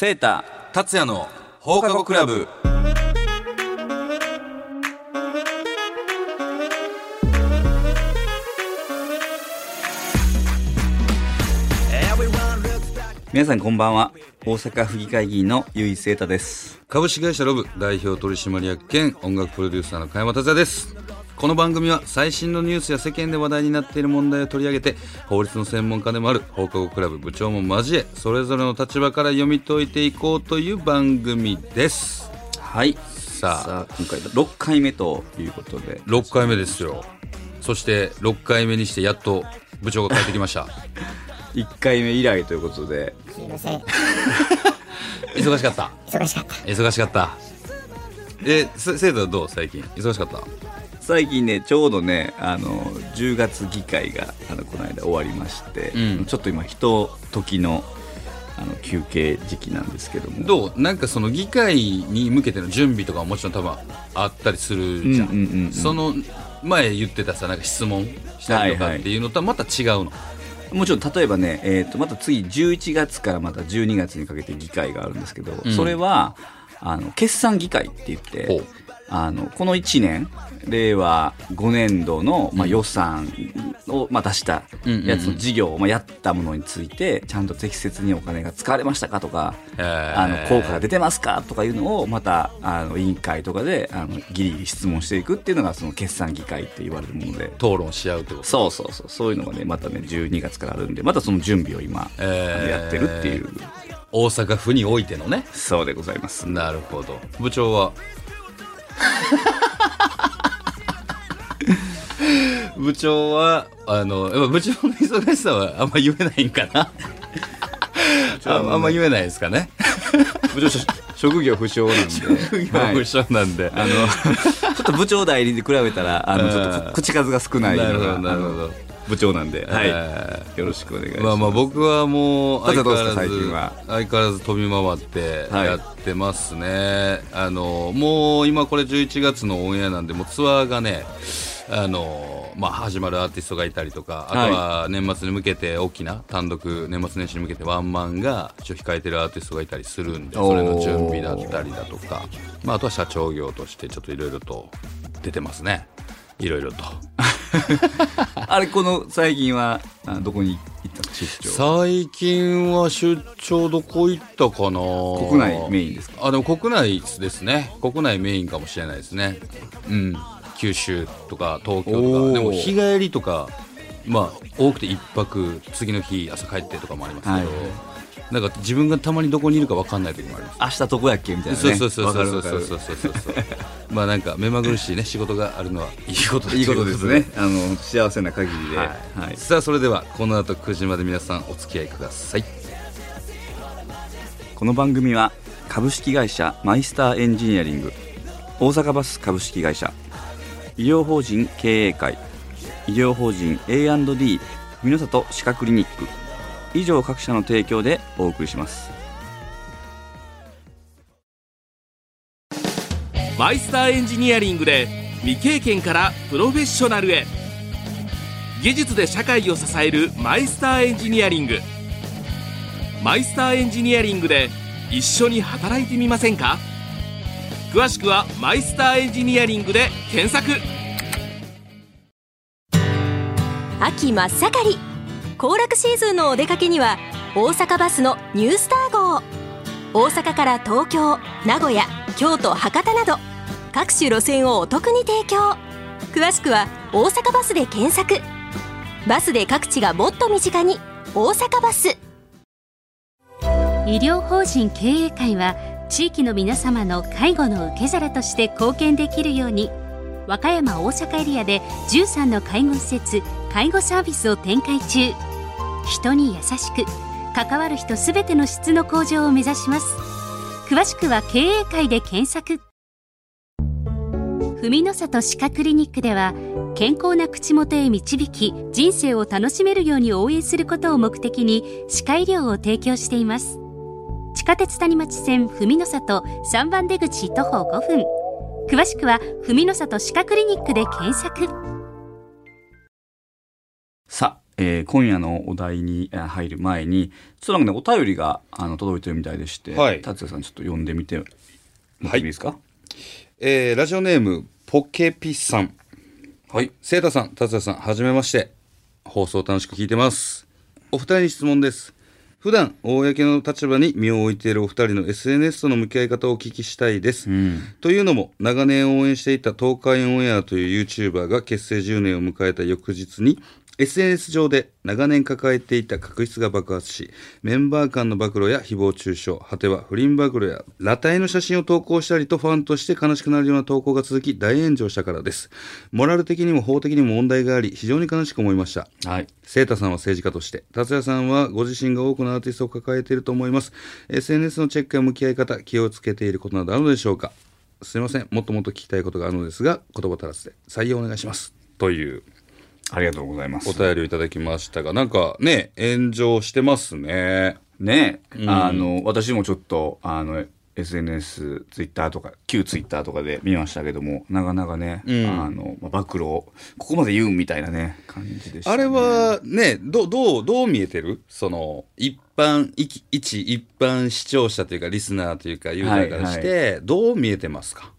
セータ達也の放課後クラブ。皆さんこんばんは。大阪府議会議員の由井セータです。株式会社ロブ代表取締役兼音楽プロデューサーの加山達也です。この番組は最新のニュースや世間で話題になっている問題を取り上げて法律の専門家でもある放課後クラブ部長も交えそれぞれの立場から読み解いていこうという番組です。はい。さあ。さあ今回6回目ということで。6回目ですよ。そして6回目にしてやっと部長が帰ってきました。1回目以来ということで。すいません。忙しかった。忙しかった。忙しかった。えせ生徒はどう？最近。忙しかった？最近ねちょうどねあの10月議会があのこの間終わりまして、うん。ちょっと今ひと時のあの休憩時期なんですけども。どう？なんかその議会に向けての準備とかももちろん多分あったりするじゃん,、うんうんうんうん。その前言ってたさなんか質問したりとかっていうのとはまた違うの、もちろん例えばね、えー、とまた次11月からまた12月にかけて議会があるんですけど、うん。それはあの決算議会って言ってあのこの1年令和5年度の、まあ、予算を、まあ、出したやつの事業、まあ、やったものについてちゃんと適切にお金が使われましたかとか、あの効果が出てますかとかいうのをまたあの委員会とかであのギリギリ質問していくっていうのがその決算議会って言われるもので。討論し合うってこと？そうそうそう。そういうのがねまたね12月からあるんでまたその準備を今、やってるっていう。大阪府においてのね。そうでございます。なるほど。部長は？部長はあのやっぱ部長の忙しさはあんま言えないんかな。ああんま言えないですかね。部長し職業不詳なんで。職業はい不詳なんで、あのちょっと部長代理に比べたらあのちょっと 口数が少ないのな。るほどがなるほど部長なんで、はい。えよろしくお願いします。まあまあ僕はもう相変わらず相変わらず飛び回ってはい。やってますね、あのもう今これ11月のオンエアなんでもうツアーがねあのまあ始まるアーティストがいたりとかあとは年末に向けて大きな単独年末年始に向けてワンマンが一応控えてるアーティストがいたりするんでそれの準備だったりだとか、まあ、あとは社長業としてちょっといろいろと出てますねいろいろと。あれこの最近はあどこに行ったの？出張。最近は出張どこ行ったかな？国内メインですか？あでも国内ですね。国内メインかもしれないですね。うん。九州とか東京とか。でも日帰りとかまあ多くて一泊次の日朝帰ってとかもありますけど、はいなんか自分がたまにどこにいるか分かんない時もあります。明日どこやっけみたいなね。そうそうそうわそうそう。そうそうそうそうまあなんか目まぐるしいね仕事があるのはいいことだいいことですね。あの幸せな限りで、ははい。い、さあそれではこの後9時まで皆さんお付き合いください。この番組は株式会社マイスターエンジニアリング。大阪バス株式会社。医療法人経営会。医療法人 A&D 美濃里歯科クリニック以上各社の提供でお送りします。マイスターエンジニアリングで未経験からプロフェッショナルへ。技術で社会を支えるマイスターエンジニアリング。マイスターエンジニアリングで一緒に働いてみませんか？詳しくはマイスターエンジニアリングで検索。秋真っ盛り行楽シーズンのお出かけには大阪バスのニュースター号。大阪から東京名古屋京都博多など各種路線をお得に提供。詳しくは「大阪バス」で検索。バスで各地がもっと身近に「大阪バス」医療法人経営会は地域の皆様の介護の受け皿として貢献できるように和歌山大阪エリアで13の介護施設介護サービスを展開中。人に優しく関わる人すべての質の向上を目指します。詳しくは経営会で検索。文の里歯科クリニックでは健康な口元へ導き人生を楽しめるように応援することを目的に歯科医療を提供しています。地下鉄谷町線文の里3番出口徒歩5分。詳しくは文の里歯科クリニックで検索、えー今夜のお題にえー入る前にちょっとなんかねお便りがあの届いてるみたいでして、はい。達也さんちょっと読んでみてもらっていいですか？えーラジオネームポケピさん。はい。セータさん達也さんはじめまして。放送楽しく聞いてます。お二人に質問です。普段公の立場に身を置いているお二人の SNS との向き合い方をお聞きしたいです、というのも長年応援していた東海オンエアという YouTuber が結成10年を迎えた翌日に SNS 上で長年抱えていた確執が爆発し、メンバー間の暴露や誹謗中傷、果ては不倫暴露や裸体の写真を投稿したりとファンとして悲しくなるような投稿が続き大炎上したからです。モラル的にも法的にも問題があり、非常に悲しく思いました。はいセータさんは政治家として、達也さんはご自身が多くのアーティストを抱えていると思います。SNS のチェックや向き合い方、気をつけていることなどあるのでしょうかすいません。もっともっと聞きたいことがあるのですが、言葉足らずで採用お願いします。というありがとうございます。お便りをいただきましたが、なんかね、炎上してますね。ね、あの私もちょっとあの SNS ツイッターとか旧ツイッターとかで見ましたけどもなかなかね、あのまあ暴露をここまで言うんみたいなね感じでした、ね、あれはね、どどう、どう見えてる？その、一般、いき一一般視聴者というか、リスナーというか、ユーザーからして、どう見えてますか？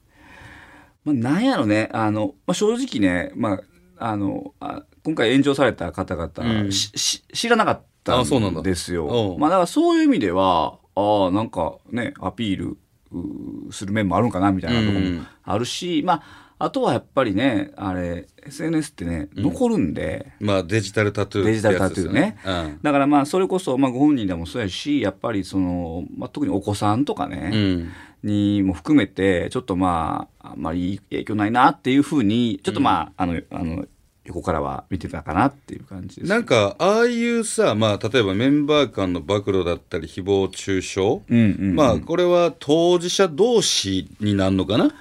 まあ、なんやろね。あの、まあ、正直ね、まあ、あのあ今回炎上された方々、うん。しし知らなかったあそうなんですよ。うん。まあだからそういう意味ではああなんかねアピールうーする面もあるんかなみたいなとこうんもあるし、まああとはやっぱりねあれ SNS ってね残るんで、まあ、デジタルタトゥーデジタルタトゥーってやつね。ですよね。だからまあそれこそ、まあ、ご本人でもそうやしやっぱりその、まあ、特にお子さんとかね、うん。うん。にも含めてちょっとまああんまりいい影響ないなっていうふうにちょっとまあ,、あのあの横からは見てたかなっていう感じです。なんか、ああいうさ、まあ、例えばメンバー間の暴露だったり、誹謗中傷、うんうんうん。まあ、これは当事者同士になるのかな？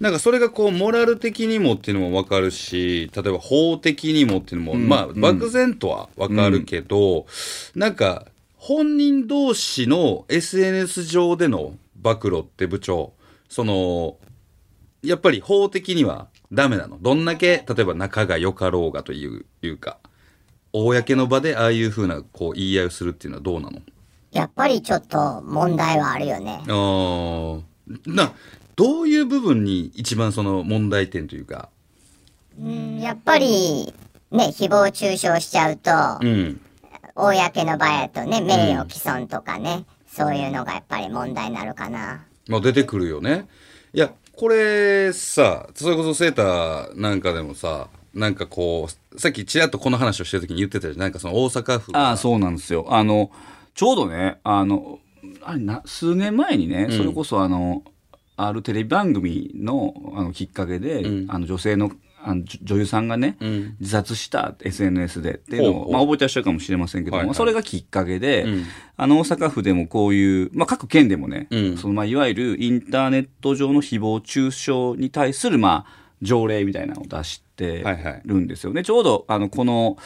なんかそれがこう、モラル的にもっていうのもわかるし、例えば法的にもっていうのも、まあ、漠然とはわかるけど、なんか、本人同士の SNS 上での暴露って部長、その、やっぱり法的にはダメなの？どんだけ、例えば仲が良かろうがといういうか、公の場でああいうふうなこう言い合いをするっていうのはどうなの？やっぱりちょっと問題はあるよね。あーな、どういう部分に一番その問題点というか、うん、やっぱり、ね、誹謗中傷しちゃうと、うん。公の場やとね、名誉毀損とかね、そういうのがやっぱり問題になるかな。まあ出てくるよね。いや、これさ、それこそセーターなんかでもさ、なんかこう、さっきちらっとこの話をしてる時に言ってたじゃん。なんかその大阪府がああそうなんですよ。あのちょうどねあのあれな数年前にね、それこそあのあるテレビ番組のあのきっかけで、あの女性のあの女女優さんがね、ん。自殺した SNS で。っていうのを、まあ、覚えてらっしゃるかもしれませんけども、はいはい。それがきっかけで、ん。あの大阪府でもこういう、まあ、各県でもね、うん。そのまあいわゆるインターネット上の誹謗中傷に対するまあ条例みたいなのを出してはいはい。るんですよね。ちょうどあのこの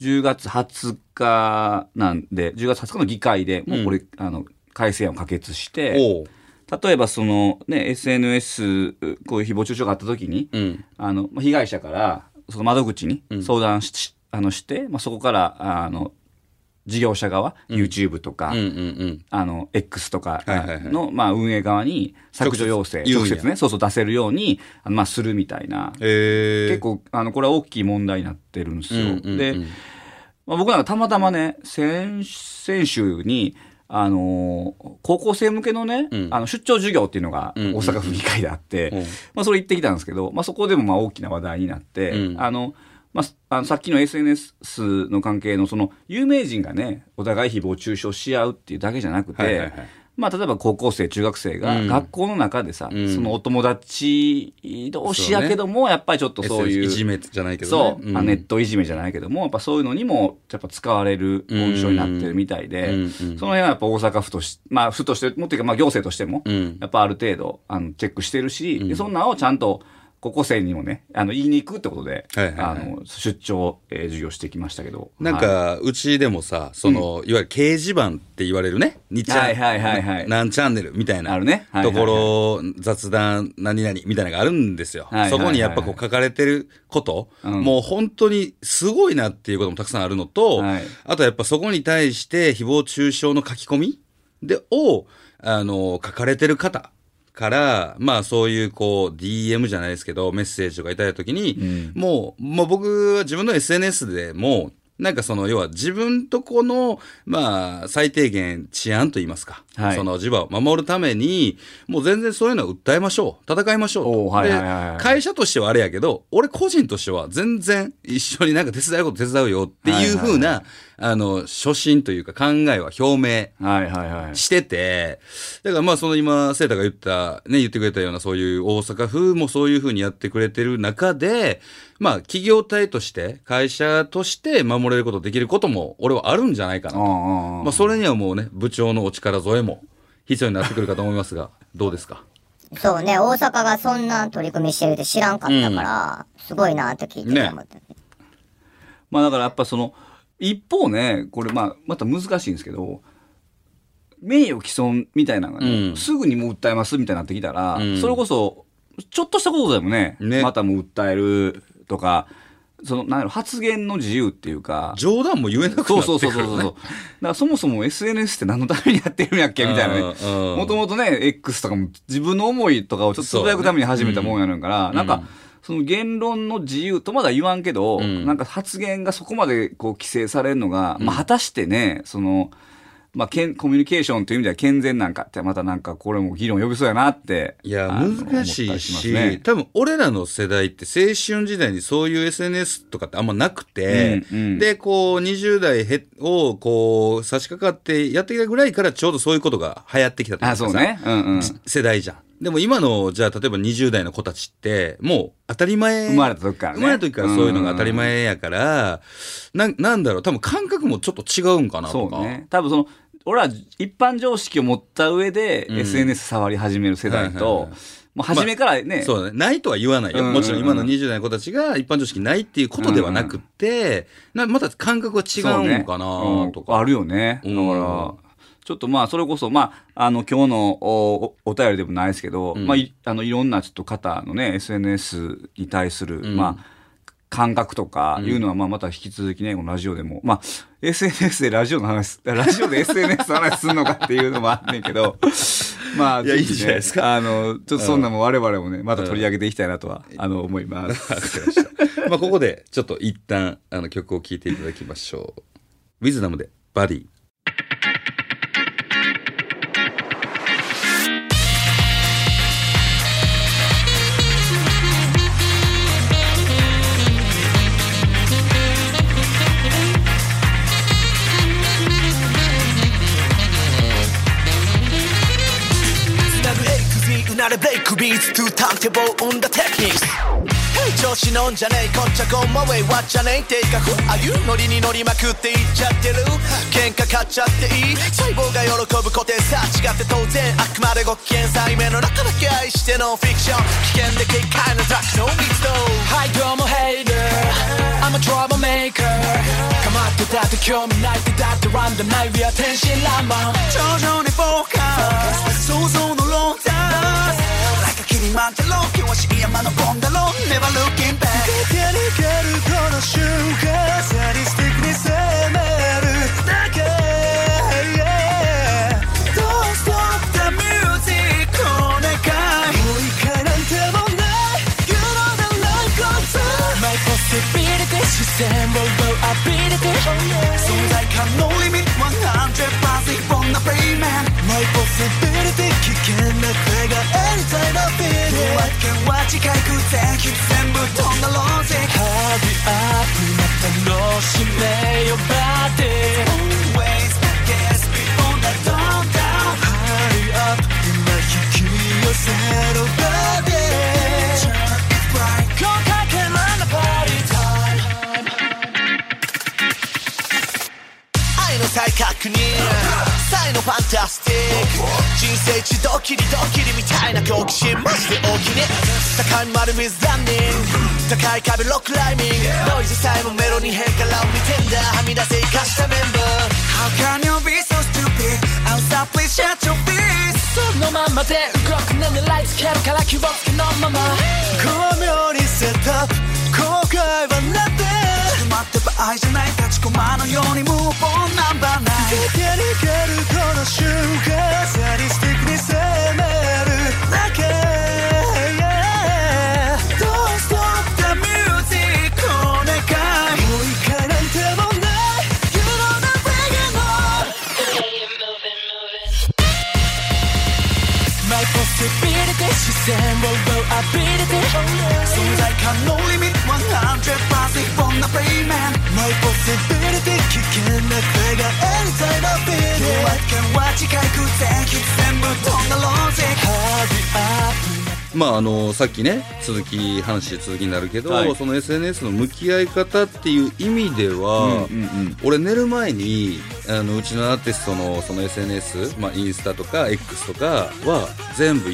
10月20日なんで10月20日の議会でもうこれ、あの改正案を可決して例えばその、ね、SNS こういう誹謗中傷があった時に、うん。あのまあ被害者からその窓口に相談し,、あのして、まあ、そこからあの事業者側、YouTube とか、うんうんうん。あの X とかはいはいはい。の、まあ、運営側に削除要請直接ねそうそう出せるようにあの、まあ、するみたいな、えー、結構あのこれは大きい問題になってるんですよ。うんうんうんで、まあ、僕なんかたまたまね先先週にあのー高校生向けのね、うん。あの出張授業っていうのがうんうんうん。大阪府議会であって、うん。まあ、それ行ってきたんですけど、まあ、そこでもまあ大きな話題になって、うん。あのまあ、あのさっきの SNS の関係のその有名人がねお互い誹謗中傷し合うっていうだけじゃなくて、はいはいはいまあ、例えば高校生中学生がうん。学校の中でさ、うん。そのお友達同士やけども、やっぱりちょっとそういう。いじめじゃないけどね。そう、あネットいじめじゃないけどもやっぱそういうのにもやっぱ使われる温床になってるみたいで、うんうん。その辺はやっぱ大阪府としまあ府としてもっていうかまあ行政としても、うん。やっぱある程度あのチェックしてるし、でそんなんをちゃんと高校生にもね、あの、言いに行くってことで、はいはいはい。あの、出張、えー授業してきましたけど。なんはい。か、うちでもさ、その、いわゆる掲示板って言われるね、2チャン、はいはいはいはい。何チャンネルみたいな、あるね。はいはいはい。ところ、雑談、何々みたいなのがあるんですよ。はいはいはい。そこにやっぱこう書かれてること、うん。もう本当にすごいなっていうこともたくさんあるのと、はい。あとやっぱそこに対して誹謗中傷の書き込みで、を、あの、書かれてる方。から、まあそういうこう DM じゃないですけど、メッセージとかいただいたときに、もう、もう僕は自分の SNS でも、なんかその、要は自分とこの、まあ、最低限治安と言いますか。はいその地場を守るために、もう全然そういうのを訴えましょう。戦いましょう会社としてはあれやけど、俺個人としては全然一緒になんか手伝うこと手伝うよっていう風な、はいはいあの、初心というか考えは表明はいはいはい。してて、だからまあその今、セータが言った、ね、言ってくれたようなそういう大阪府もそういうふうにやってくれてる中で、まあ企業体として、会社として守れること、できることも俺はあるんじゃないかなと。あまあそれにはもうね、部長のお力添えも必要になってくるかと思いますが、どうですか？そうね、大阪がそんな取り組みしてるって知らんかったから、すごいなって聞いてて思った。まあだからやっぱその、一方ね、これまあ、また難しいんですけど、名誉毀損みたいなのがね、うん。すぐにもう訴えますみたいになってきたら、うん。それこそ、ちょっとしたことでもね、ね。またもう訴えるとか、その、なんやろ、発言の自由っていうか、冗談も言えなくなってくる、ね。そうそうそうそうそう。だからそもそも SNS って何のためにやってるんやっけ？みたいなね。もともとね、X とかも自分の思いとかをちょっとつぶやくために始めたもんやねんから、なんか、その言論の自由とまだ言わんけど、んなんか発言がそこまでこう規制されるのが、まあ果たしてね、その、まあ、けんコミュニケーションという意味では健全なんかって、またなんかこれも議論呼びそうやなって。いや、難しいしね多分俺らの世代って青春時代にそういう SNS とかってあんまなくて、うんうんで、こう20代へをこう差し掛かってやってきたぐらいからちょうどそういうことが流行ってきたというあ、かさそうね。うんうん。世代じゃん。でも今の、じゃあ例えば20代の子たちって、もう当たり前。生まれた時からね生まれた時からそういうのが当たり前やから、ななんだろう、多分感覚もちょっと違うんかなとか。そうね。多分その、俺は一般常識を持った上で、ん SNS 触り始める世代と、はいはいはいもう初めからね、そうだね。ないとは言わないよ。もちろん今の20代の子たちが一般常識ないっていうことではなくて、なまた感覚は違そうねうのかなとか。うんあるよね。だから、うんちょっとまあ、それこそ、まあ、あの、今日のおおお便りでもないですけど、んまあい、あの、いろんなちょっと方のね、SNS に対する、んまあ、感覚とかいうのは、まあ、また引き続きね、このラジオでも、まあ、SNS でラジオの話、ラジオで SNS の話すんのかっていうのもあんねんけど、まあ、いやいいじゃないですかあの、ちょっとそんなもん我々もね、また取り上げていきたいなとは、あの、思います。ま。まあ、ここでちょっと一旦あの曲を聴いていただきましょう。ウィズダムでバディ。なれブレイクビーツトゥーターンテーブル生んだテクニックス Hey 調子乗んじゃねえこっちゃゴンマウェイわっちゃねえてかふあゆノリに乗りまくっていっちゃってる喧嘩買っちゃっていい細胞が喜ぶ固定さ違って当然あくまでご機嫌さ夢の中だけ愛してのフィクション危険で軽快なドラッグの密度 Hi どうも Hey there I'm a troublemaker. かまってたって興味ないってだってランダムない We are 天真爛漫徐々にフォーカス想像のロータスなんかキリマンジャロ険しい山のゴンダロ Never looking back. 駆け抜けるこの瞬間サディ possibility 視線を奪う ability 存在感のリミット100%本な Payman My possibility 危険な声が Anytime I feel it 夜明けは近い空前全部飛んだローゼハリアップま楽しめよバディ Always guess before the dawn down ハリアップ今引き寄せろバディ再確認。才のファンタスティック。人生一ドキリドキリみたいな好奇心マジで大きいね。高い丸水ランニング。高い壁ロックライミング。ノイズさえもメロに変からを見てんだはみ出せ生かしたメンバー。How can you be so stupid? I'll stop please shut your face そのままで動くね狙いつけるから気をつけのまま。巧妙にセット。アップ後悔はなって止まって場合じゃない立ちコマのようにムーブオンナンバー。ナイン駆け抜けるこの瞬間サディスティックに攻める。だけ。視線を浴びれて存在感のリミット100%こんな payment My possibility. 危険な声が anytime I feel it 凶悪感は近く全域全部飛んだロジック Hurry up まああのさっきね続き話続きになるけど、はい。その SNS の向き合い方っていう意味では、うんうんうん。俺寝る前にあのうちのアーティストのその SNS、まあ、インスタとか X とかは全部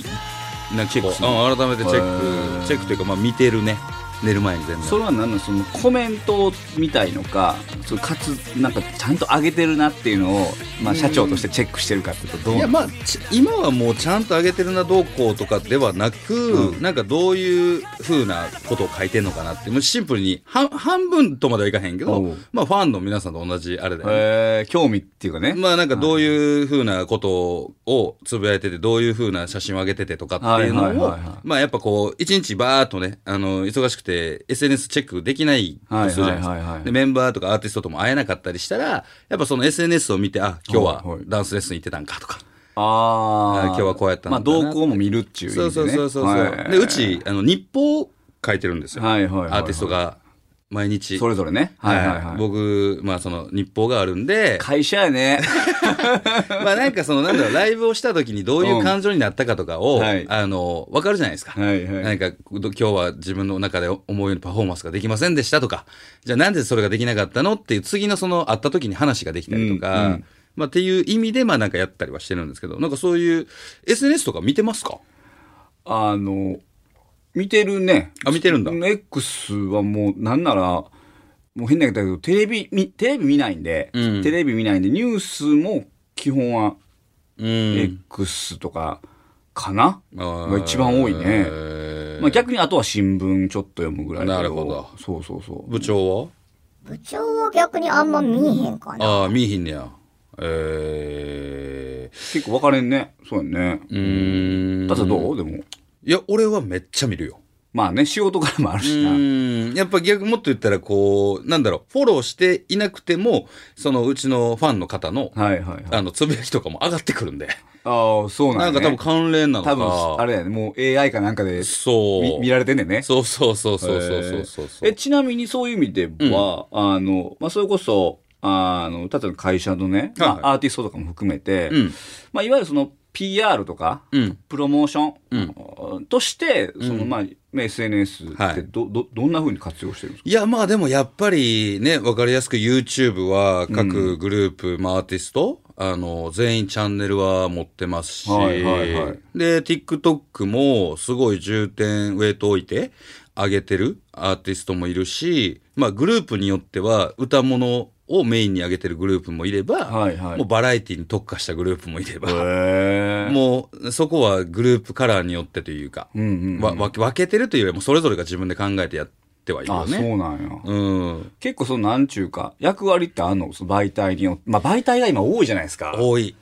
なチェックうん改めてチェック。チェックというか、まあ、見てるね寝る前に全部それは何なのそのコメントみたいのかそのかつなんかちゃんと上げてるなっていうのを、まあ、社長としてチェックしてるかっていうとどういやまあち今はもうちゃんと上げてるなどうこうとかではなく、うん。なんかどういうふうなことを書いてんのかなってもうシンプルに半半分とまではいかへんけどまあファンの皆さんと同じあれだよね。えー興味っていうかね、まあなんかどういうふうなことをつぶやいてて、どういうふうな写真を上げててとかっていうのをはいはいはいはい、まあやっぱこう、一日バーっとね、あの、忙しくて SNS チェックできないとするじゃないですか。はいはいはいはいで、メンバーとかアーティストとも会えなかったりしたら、やっぱその SNS を見て、あ、今日はダンスレッスン行ってたんかとか。あああ今日はこうやったまあのかな動向も見るっていう意味で、ね、そうそうそうそう。はいで、うち、あの、日報を書いてるんですよ。はいはいはいはいアーティストが毎日。それぞれね。はいはい。はい、僕、まあその日報があるんで、会社やね。まあなんかそのなんだろう、ライブをした時にどういう感情になったかとかを、うんはい。あの、わかるじゃないですか。はいはい。なんか、今日は自分の中で思うようにパフォーマンスができませんでしたとか、じゃあなんでそれができなかったのっていう次のその会った時に話ができたりとか、うんうん。まあっていう意味でまあなんかやったりはしてるんですけど、なんかそういう SNS とか見てますか？あの見てるね。あ見てるんだ。X はもうなんならもう変なけどテレビみテレビ見ないんで、うん。テレビ見ないんでニュースも基本はうん。X とかかな、が一番多いね。えー。まあ、逆にあとは新聞ちょっと読むぐらいだけなるほど。そうそうそう。部長は？部長は逆にあんま見えへんかな。ああ、見えひんねや。え結構分かれんね。そうやね。ー、うーん。だってどう？でもいや、俺はめっちゃ見るよ。まあね、仕事からもあるしな。うん。やっぱ逆もっと言ったら、こう、なんだろう、フォローしていなくても、そのうちのファンの方の、はいはいはい、あの、つぶやきとかも上がってくるんで。ああ、そうなんだ、ね、なんか多分関連なのか。多分、あれやね、もう AI かなんかで、そう。見られてんねんね。そうそうそうそうそうそうそう。え、ちなみにそういう意味では、うん、あの、まあ、それこそ、あの、例えば会社のね、はいはいまあ、アーティストとかも含めて、うん、まあ、いわゆるその、PR とか、うん。プロモーション、として、その、まあ、SNS っはいてど、ど、どんな風に活用してるんですか？いやまあでもやっぱりねわかりやすく YouTube は各グループ、まあアーティストあの全員チャンネルは持ってますし、はいはいはい。で TikTok もすごい重点ウェイト置いて上げてるアーティストもいるしまあグループによっては歌物をメインに上げてるグループもいれば、はいはいもうバラエティに特化したグループもいれば。もうそこはグループカラーによってというか、うんうんうんわ分けてるというよりもそれぞれが自分で考えてやってはいるよあ、ね。そうなんや。うん。結構そのなんちゅうか、役割ってあんの？その媒体によって。まあ媒体が今多いじゃないですか。多い。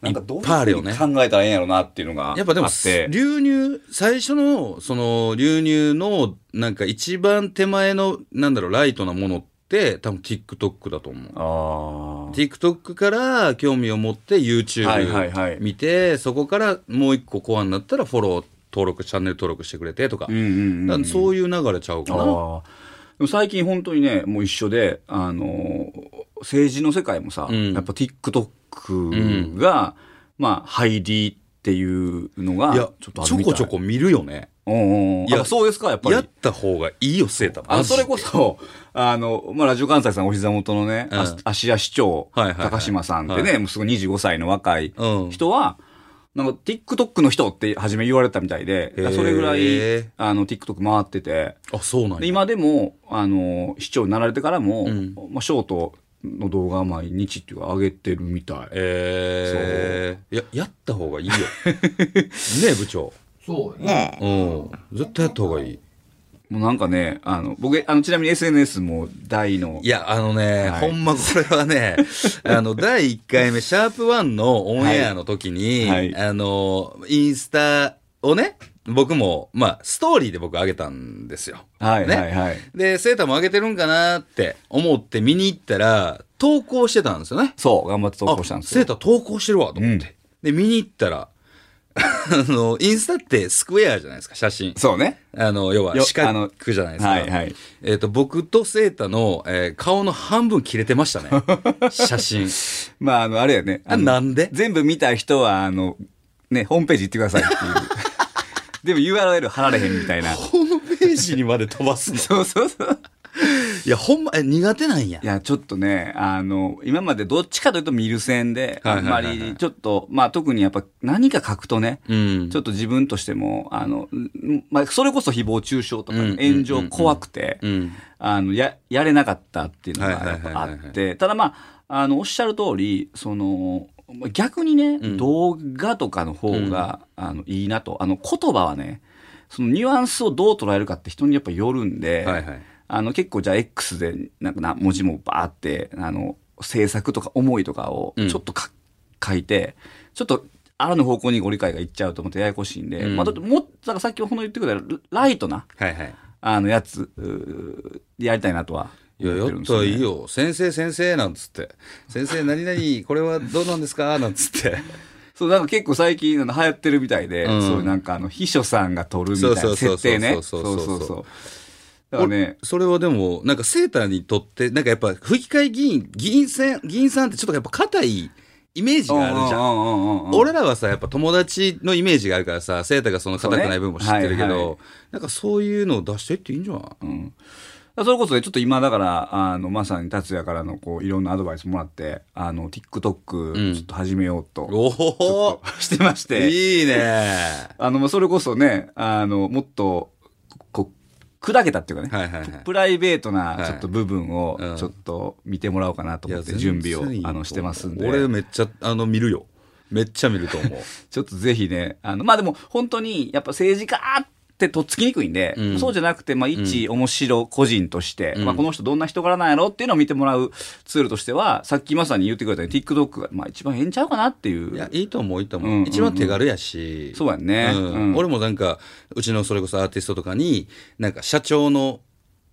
なんかどういうふうに考えたらええんやろなっていうのがやっぱでも。流入最初のその流入のなんか一番手前のなんだろうライトなものって多分 TikTok だと思う。TikTok から興味を持って YouTube 見て、そこからもう一個コアになったらフォロー登録チャンネル登録してくれてとか,、うんうんうんうんそういう流れちゃうかな。最近本当にね、もう一緒で、あのー、政治の世界もさ、うん。やっぱ TikTok が、まあ、入りっていうのが、ちょっとちょこちょこ見るよね。うんうんうん。いやあそうですか、やっぱり。やった方がいいよセータあそれこそ、あの、まあ、ラジオ関西さんお膝元のね、芦屋市長、高島さんってね、はい。もうすぐ25歳の若いうん。人は、なんか TikTok の人って初め言われたみたいで、それぐらい、あの、TikTok 回ってて、あ、そうなん今でも、あの、市長になられてからも、ん。まあ、ショートの動画は毎日っていうか上げてるみたい。えー、や、やった方がいいよ。ねえ、部長。そうねうん。絶対やった方がいい。もうなんかね、あの、僕、あの、ちなみに SNS も大のい、や、あのね、はいほんまこれはね、あの、第1回目、シャープ1のオンエアの時に、はいあの、インスタをね、僕も、まあ、ストーリーで僕上げたんですよ。はいねはいはい。で、セーターも上げてるんかなって思って見に行ったら、投稿してたんですよね。そう、頑張って投稿したんですセーター投稿してるわと思って。で、見に行ったら、あの、インスタってスクエアじゃないですか、写真。そうね。あの、要はよ四角じゃないですか。はいはいえっ、と、僕とセータの、えー顔の半分切れてましたね。写真。まあ、あの、あれやね。あのなんで？全部見た人は、あの、ね、ホームページ行ってくださいっていう。でも URL 貼られへんみたいな。ホームページにまで飛ばすの？そうそうそう。いや、ほんま、え、苦手なんやい。や、ちょっとね、あの、今までどっちかというと見る線で、あんまり、ちょっと、まあ特にやっぱ何か書くとね、うん。ちょっと自分としても、あの、んまあ、それこそ誹謗中傷とかうんうんうん炎上怖くて、うん。あの、や、やれなかったっていうのがやっぱあって、ただまあ、あの、おっしゃる通り、その、逆にね、ん動画とかの方が、あの、いいなと。あの、言葉はね、そのニュアンスをどう捉えるかって人にやっぱよるんで、はいはい。あの、結構じゃあ X で、なんかな、文字もバーって、あの、制作とか思いとかをうんちょっとか、書いて、ちょっと、あらぬ方向にご理解がいっちゃうと思ってややこしいんで、うんまあ、だってもだからさっきほど言ってくれたライトな、はいはい。あの、やつ、やりたいなとは。いや、やったらいい。よ。先生、先生、なんつって。先生、何々、これはどうなんですか？なんつって。そう、なんか結構最近流行ってるみたいで、うんそうなんかあの、秘書さんが撮るみたいなそうそうそう設定ね。そうそうそうそうそうだからね、それはでも、なんかセーターにとって、なんかやっぱ、府議会議員、議員さん、議員さんってちょっとやっぱ硬いイメージがあるじゃん。ん俺らはさ、やっぱ友達のイメージがあるからさ、セーターがその硬くない部分も知ってるけそうね。はいはど、なんかそういうのを出していっていいんじゃない？うん。それこそね、ちょっと今だから、あの、まさに達也からのこう、いろんなアドバイスもらって、あの、うん。TikTok ちょっと始めようと、おちょおっとしてまして、いいね。あの、まあそれこそね、あの、もっと、砕けたっていうかね、はいはいはい。プライベートはないちょっと部分をうんちょっと見てもらおうかなと思って準備をあのしてますんで。俺めっちゃ、あの、見るよ。めっちゃ見ると思う。ちょっとぜひね、あの、まあでも本当にやっぱ政治家ってとっつきにくいんで、うんそうじゃなくて、まあ一面白個人として、うんまあこの人どんな人柄なんやろっていうのを見てもらうツールとしては、さっきまさに言ってくれたように TikTok がまあ一番ええんちゃうかなっていう。いや、いいと思う、いいと思う。うんうんうん一番手軽やし。そうやんねうんうん俺もなんか、うちのそれこそアーティストとかに、なんか社長の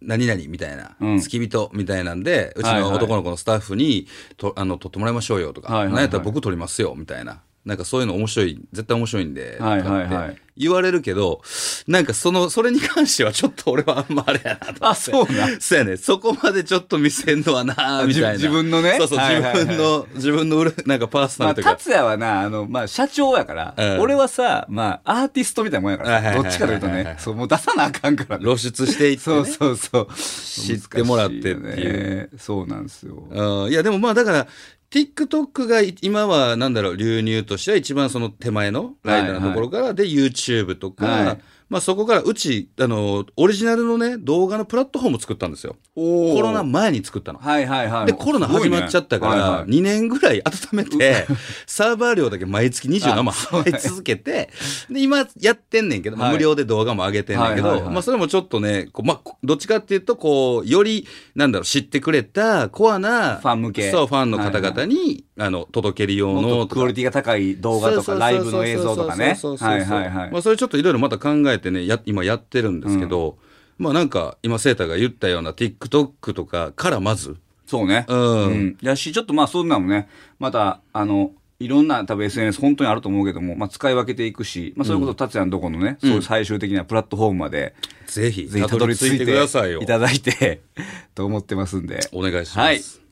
何々みたいな、うん付き人みたいなんで、うちはいはいの男の子のスタッフに、とあの、撮ってもらいましょうよとか、はいはいはいなんやったら僕撮りますよ、みたいな。なんかそういうの面白い、絶対面白いんで、はいはいはい言われるけど、なんかその、それに関してはちょっと俺はあんまあれやなと。あそうなん？そうやね。そこまでちょっと見せんのはなみたいな。自自分のね？そうそう、はいはいはい自分の、自分のうる、なんかパーソまあ、ナルとか。達也はな、あの、まあ、社長やから、うん俺はさ、まあ、アーティストみたいなもんやからさ、はいはいはいどっちかというとねそう、もう出さなあかんからね。露出していって、ね。そうそうそう。知ってもらってっていうね。そうなんですよ。うんいや、でもまあだから、TikTok が今はなんだろう、流入としては一番その手前のライトなところから、で、YouTube とか、はいまあそこからうち、あの、オリジナルのね、動画のプラットフォーム作ったんですよ。ココロナ前に作ったの。はいはいはい。で、コロナ始まっちゃったから、すごいね。はいはい。2年ぐらい温めて、サーバー料だけ毎月27万払い続けて、で、今やってんねんけど、無料で動画も上げてんねんけど、まあそれもちょっとね、こうまあ、どっちかっていうと、こう、より、なんだろう、知ってくれたコアな、ファン向け。そう、ファンの方々に、あの、届ける用のとクオリティが高い動画とか、ライブの映像とかね。そうそうそうはそうそう。いはいはい。ま。あ、それちょっといろいろまた考えてね、や、今やってるんですけど、まあなんか、今、セータが言ったような TikTok とかからまず、そうね。うんうん。やし、ちょっとまあそんなんもね、また、あの、いろんな多分 SNS 本当にあると思うけども、まあ使い分けていくし、まあそれこそ達也のとこのね、そういう最終的なプラットフォームまで、ぜひ、ぜひたどり着いてくださいよい。ただいて、と思ってますんで。お願いします。はい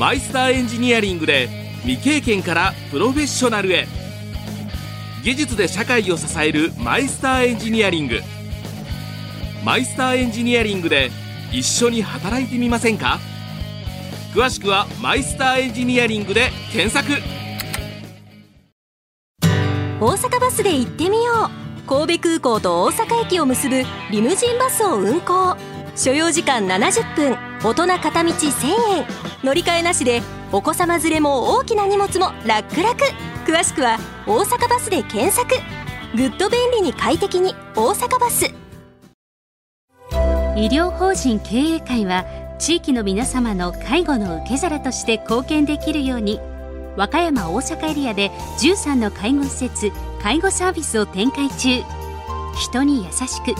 マイスターエンジニアリングで未経験からプロフェッショナルへ技術で社会を支えるマイスターエンジニアリング。マイスターエンジニアリングで一緒に働いてみませんか？詳しくはマイスターエンジニアリングで検索。大阪バスで行ってみよう。神戸空港と大阪駅を結ぶリムジンバスを運行。所要時間70分。大人片道1000円。乗り換えなしでお子様連れも大きな荷物も楽々。詳しくは「大阪バス」で検索。グッド便利に快適に大阪バス。医療法人経営会は地域の皆様の介護の受け皿として貢献できるように和歌山大阪エリアで13の介護施設介護サービスを展開中。人に優しく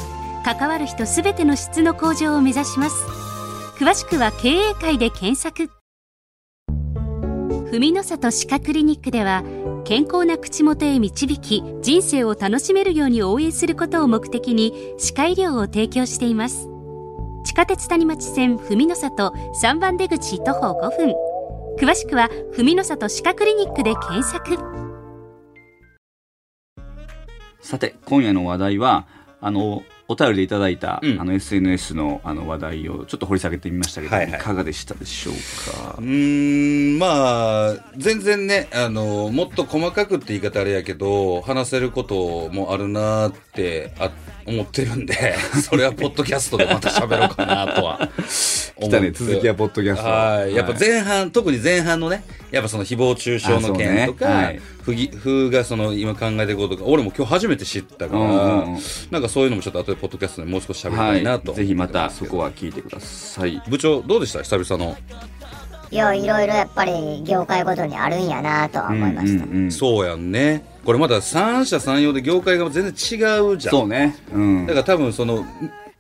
関わる人すべての質の向上を目指します。詳しくは経営会で検索。文の里歯科クリニックでは健康な口元へ導き人生を楽しめるように応援することを目的に歯科医療を提供しています。地下鉄谷町線文の里3番出口徒歩5分。詳しくは文の里歯科クリニックで検索。さて、今夜の話題は、あの、お便りでいただいた、うんあの SNS のあの話題をちょっと掘り下げてみましたけど、はいはいいかがでしたでしょうか？う。ーん、まあ、全然ね、あの、もっと細かくって言い方あれやけど、話せることもあるなーってあ思ってるんで、それはポッドキャストでまた喋ろうかなとは。来たね、続きはポッドキャスト。はい。やっぱ前半、特に前半のね、やっぱその誹謗中傷の件とか、ねはい不義風がその今考えてることとか、俺も今日初めて知ったから、うんうんうんなんかそういうのもちょっと後でポッドキャストでもう少し喋りはいたいなと、ぜひまたそこは聞いてください。部長、どうでした？久々の。いや、いろいろやっぱり業界ごとにあるんやなとは思いました。うんうんうんそうやんね。これまだ三者三様で業界が全然違うじゃん。そうね。うんだ。から多分その、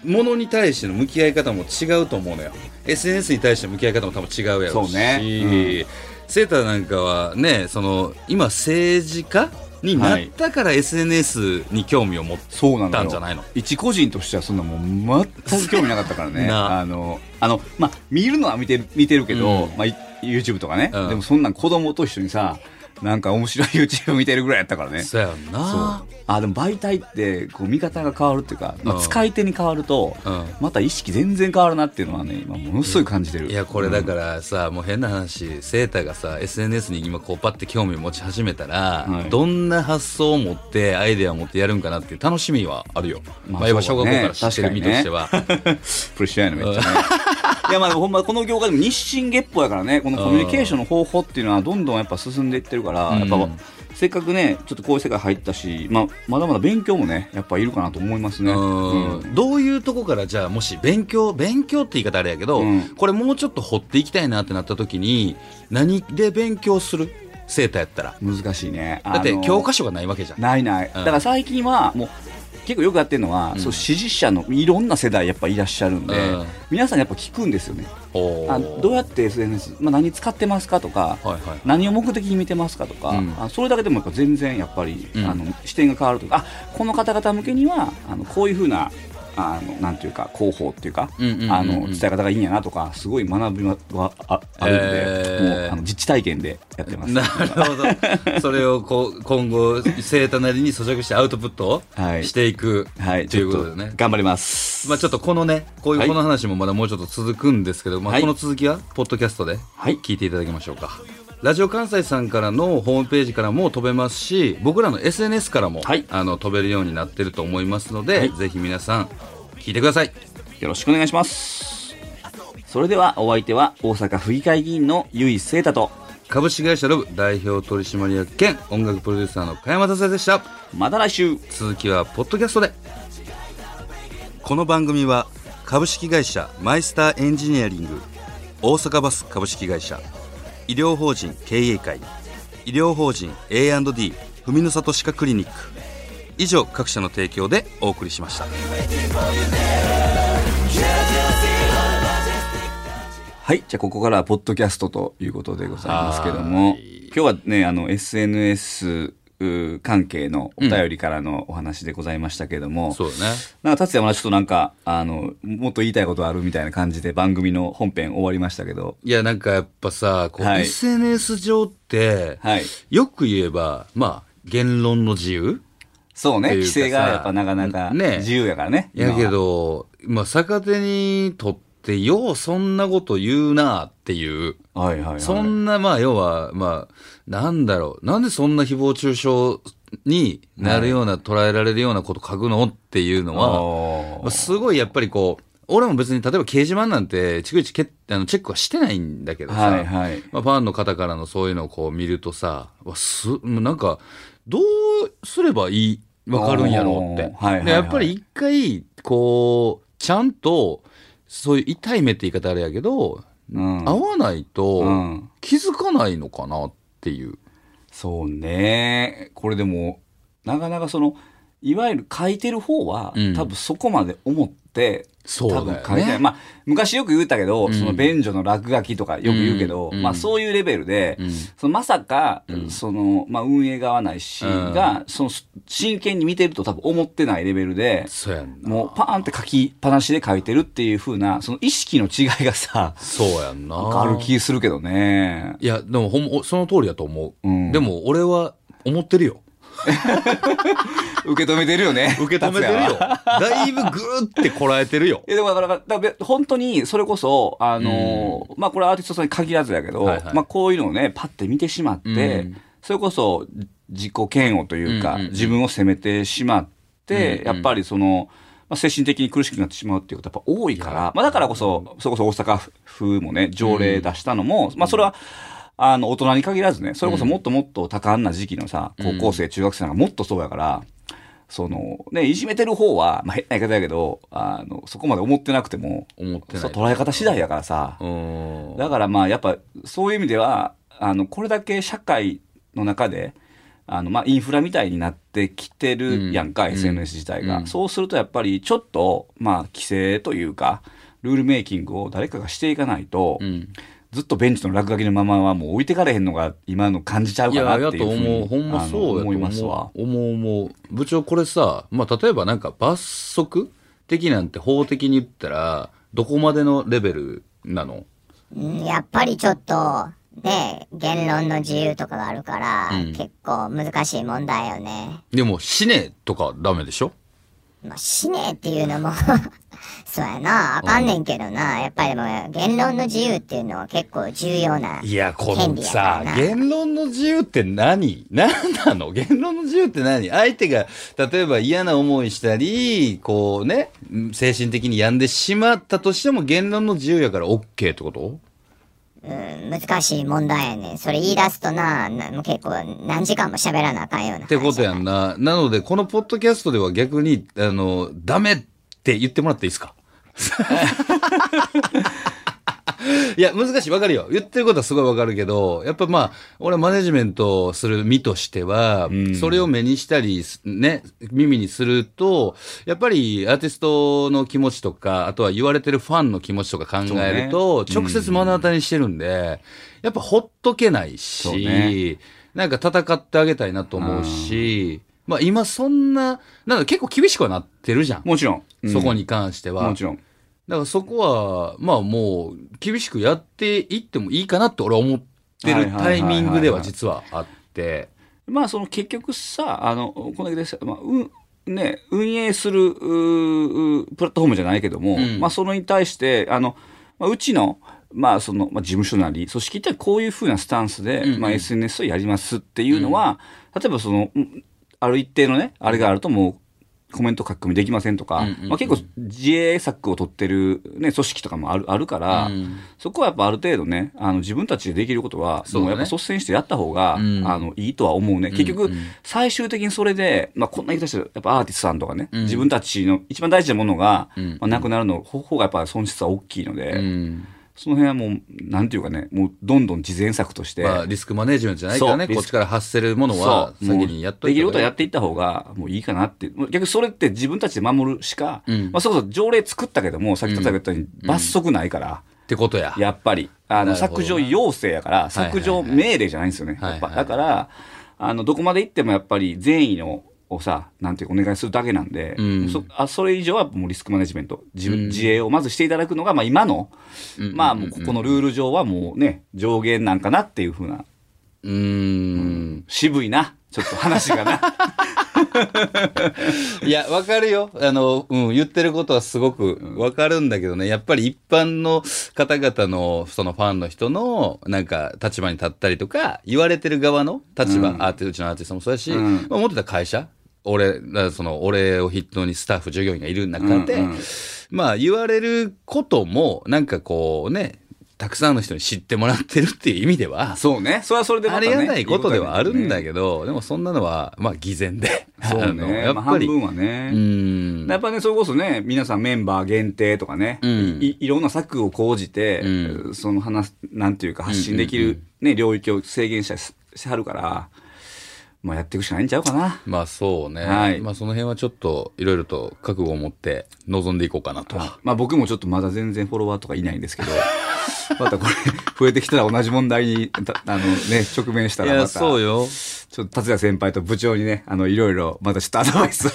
ものに対しての向き合い方も違うと思うのよ。SNS に対しての向き合い方も多分違うやろうし。そうねセーターなんかはね、その、今政治家になったから SNS に興味を持っそうなのよたんじゃないの？一個人としてはそんなもう全く興味なかったからねなあのあのまあ見るのは見て見てるけど、うんまあ、い YouTube とかね、うんでもそんなん子供と一緒にさなんか面白い YouTube 見てるぐらいやったからね。そうやんな。あでも媒体ってこう見方が変わるっていうか、まあ、うん使い手に変わると、うん。また意識全然変わるなっていうのはね今ものすごい感じてる、いや、これだからさ、もう変な話、セーターがさ、SNS に今こうパッて興味を持ち始めたら、はい。どんな発想を持って、アイデアを持ってやるんかなっていう楽しみはあるよ。まあ、まあやっぱ小学校から知ってる身としては。プレッシャーやねめっちゃね。いやまあでもほんまこの業界でも日進月歩やからねこのコミュニケーションの方法っていうのはどんどんやっぱ進んでいってるから、うんやっぱせっかくねちょっとこういう世界入ったし、まあ、まだまだ勉強もねやっぱいるかなと思いますね、うん。うん。どういうとこからじゃあもし勉強勉強って言い方あれやけど、うん。これもうちょっと掘っていきたいなってなった時に何で勉強する？セーターやったら。難しいね。だって教科書がないわけじゃん。ないない、だから最近はもう結構よくやってるのは、そう支持者のいろんな世代やっぱいらっしゃるんで、うん。皆さんやっぱ聞くんですよね。あどうやって SNS、まあ、何使ってますかとか、はいはい。何を目的に見てますかとか、うん。あそれだけでもやっぱ全然やっぱり、うん。あの視点が変わるとかあこの方々向けにはあのこういうふうなあのなんていうか広報っていうか、伝え方がいいんやなとかすごい学びがああるんで、えー。もうあの実地体験でやってます。なるほど。それをこう今後セーターなりに咀嚼してアウトプットはい。していく、はい、ということでね。頑張ります。まあちょっとこのね、こういうはい。この話もまだもうちょっと続くんですけど、まあはい。この続きは、ポッドキャストではい。聞いていただきましょうか。ラジオ関西さんからのホームページからも飛べますし、僕らの SNS からも、はいあの飛べるようになってると思いますので、はいぜひ皆さん聞いてください。よろしくお願いします。それではお相手は大阪府議会議員の由井聖太と株式会社ロブ代表取締役兼音楽プロデューサーの加山達也でした。また来週続きはポッドキャストで。この番組は株式会社マイスターエンジニアリング大阪バス株式会社医療法人経営会。医療法人 A&D 文の里歯科クリニック。以上各社の提供でお送りしました。はい。じゃあ、ここからは、ポッドキャストということでございますけども。は、い。今日はね、あの、SNS う関係のお便りからのお話でございましたけども、そうだね。なんか、達也もちょっとなんか、あの、もっと言いたいことあるみたいな感じで番組の本編終わりましたけど、いやなんかやっぱさこう、はい。SNS 上って、はい。よく言えばまあ言論の自由そうね、規制がやっぱなかなかね。自由やからね。やけど、まあ、逆手にとって、ようそんなこと言うなっていう。はいはいはい。そんな、まあ、要は、まあ、なんだろう。なんでそんな誹謗中傷になるような、捉えられるようなこと書くのっていうのは、あまあすごいやっぱりこう、俺も別に例えば掲示板なんて、逐一けあのチェックはしてないんだけどさ、はいはいまあ、ファンの方からのそういうのをこう見るとさ、わすなんか、どうすればいい、わかるんやろうって。はいはいはいでやっぱり一回、こう、ちゃんと、そういう痛い目って言い方あれやけど、うん合わないとうん気づかないのかなっていう。そうね。これでも、なかなかその、いわゆる書いてる方は、うん多分そこまで思って、そうだよね多分書いてない。まあ、昔よく言ったけど、うんその便所の落書きとかよく言うけど、うんまあそういうレベルで、うんそのまさか、んその、まあ運営側ないし、うんが、その、真剣に見てると多分思ってないレベルで、そうやんな。もうパーンって書きっぱなしで書いてるっていう風な、その意識の違いがさ、そうやんな。ある気するけどね。いや、でもほんま、その通りだと思う。うんでも俺は思ってるよ。受け止めてるよね。受け止めてるよ。だいぶぐーってこらえてるよ。いやでもだから、だから本当にそれこそ、あのーまあこれアーティストさんに限らずやけど、はいはい。まあこういうのをね、パッて見てしまって、うん。それこそ自己嫌悪というか、うんうんうん。自分を責めてしまって、うんうん。やっぱりその、まあ、精神的に苦しくなってしまうっていうことやっぱ多いから、まあだからこそ、それこそ大阪府もね、条例出したのも、まあそれは、あの、大人に限らずね、それこそもっともっと多感な時期のさ、高校生、中学生なんかもっとそうやから、その、ね、いじめてる方は、まあ、変な言い方やけど、あの、そこまで思ってなくても、思ってない。捉え方次第やからさ。うん。だからまあ、やっぱ、そういう意味では、あの、これだけ社会の中で、あの、まあ、インフラみたいになってきてるやんか、うん SNS 自体が、うんそうするとやっぱり、ちょっと、まあ、規制というか、ルールメイキングを誰かがしていかないと、うん。ずっとベンチの落書きのままはもう置いてかれへんのが今の感じちゃうかなっていうふうに思う。ほんまそう思い。ますわ。思う思う。部長これさ、まあ、例えばなんか罰則的なんて法的に言ったら、どこまでのレベルなの？うんやっぱりちょっと、ね、言論の自由とかがあるから、うん結構難しい問題よね。でも、死ねとかダメでしょ？まあ、死ねっていうのも、そうやな、あかんねんけどな、やっぱりでも言論の自由っていうのは結構重要な。いや、この権利やさから、な言論の自由って何？何なの？言論の自由って何？相手が、例えば嫌な思いしたり、こうね、精神的に病んでしまったとしても言論の自由やから OK ってこと？うん、難しい問題やねん。それ言い出すとな、なもう結構何時間も喋らなあかんような話。ってことやんな。なので、このポッドキャストでは逆に、あの、ダメって言ってもらっていいですか？いや、難しい。わかるよ。言ってることはすごいわかるけど、やっぱまあ、俺はマネジメントをする身としては、それを目にしたり、ね、耳にすると、やっぱりアーティストの気持ちとか、あとは言われてるファンの気持ちとか考えると、直接目の当たりにしてるんで、やっぱほっとけないし、ね。なんか戦ってあげたいなと思うし、まあ今そんな、なんか結構厳しくはなってるじゃん。もちろん。うんそこに関しては。もちろん。だからそこは、まあもう、厳しくやっていってもいいかなって俺は思ってるタイミングでは実はあって。まあその結局さ、あの、このだけです、まあ、うん、ね、運営する、ううプラットフォームじゃないけども、うんまあそれに対して、あの、まあ、うちの、まあその、まあ事務所なり、組織ってこういうふうなスタンスで、まあ SNS をやりますっていうのは、例えばその、うんある一定のね、あれがあるともう、コメント書き込みできませんとか、うんうんうん。まあ、結構自衛策を取ってる、ね、組織とかもあるあるから、うん。そこはやっぱある程度ね、あの自分たちでできることは、もうやっぱ率先してやった方が、うん。あのいいとは思うね。結局、最終的にそれで、まあ、こんな言い方してるやっぱアーティストさんとかね、うん。自分たちの一番大事なものが、うん。まあ、なくなるの方がやっぱ損失は大きいので、うん。その辺はもう、なんていうかね、もうどんどん事前策として、まあリスクマネジメントじゃないからね、こっちから発せるものは先にやっといできることはやっっていった方がもういいかなって。逆にそれって自分たちで守るしか、うんまあそれこそ条例作ったけども、さっき言ったように罰則ないから、てことや。やっぱり、あの、削除要請やから、削除命令じゃないんですよね。やっぱ、だから、あの、どこまで行ってもやっぱり善意の、をさ、なんていうかお願いするだけなんで、うん。そあそれ以上はもうリスクマネジメント、自,、うん。自衛をまずしていただくのが、まあ今の、うんまあもうここのルール上はもうね、上限なんかなっていうふうな、うーん。渋いな。ちょっと話がな。いや、わかるよ。あの、うん、言ってることはすごくわかるんだけどね、やっぱり一般の方々の、そのファンの人の、なんか、立場に立ったりとか、言われてる側の立場、うん。アーティうちのアーティストもそうだし、うん。まあ、持ってた会社、俺、その、俺を筆頭にスタッフ、従業員がいる中で、うんうんまあ、言われることも、なんかこうね、たくさんの人に知ってもらってるっていう意味では、そうね。それはそれでまたねありがたいことではあるんだど。けど、でもそんなのは、まあ、偽善で。そうね。やっぱり、まあ半分はね。うん。やっぱね、それこそね、皆さんメンバー限定とかね、うんいいろんな策を講じて、うその話、なんていうか発信できる、ね、領域を制限したりししはるから、まあやっていくしかないんちゃうかな。まあそうね。はいまあその辺はちょっといろいろと覚悟を持って臨んでいこうかなと。まあ僕もちょっとまだ全然フォロワーとかいないんですけど、またこれ、増えてきたら同じ問題に、たあのね、直面したらまた、そうよ。ちょっと達也先輩と部長にね、あの、いろいろ、またちょっとアドバイスを、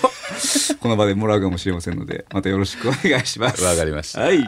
この場でもらうかもしれませんので、またよろしくお願いします。わかりました。はい。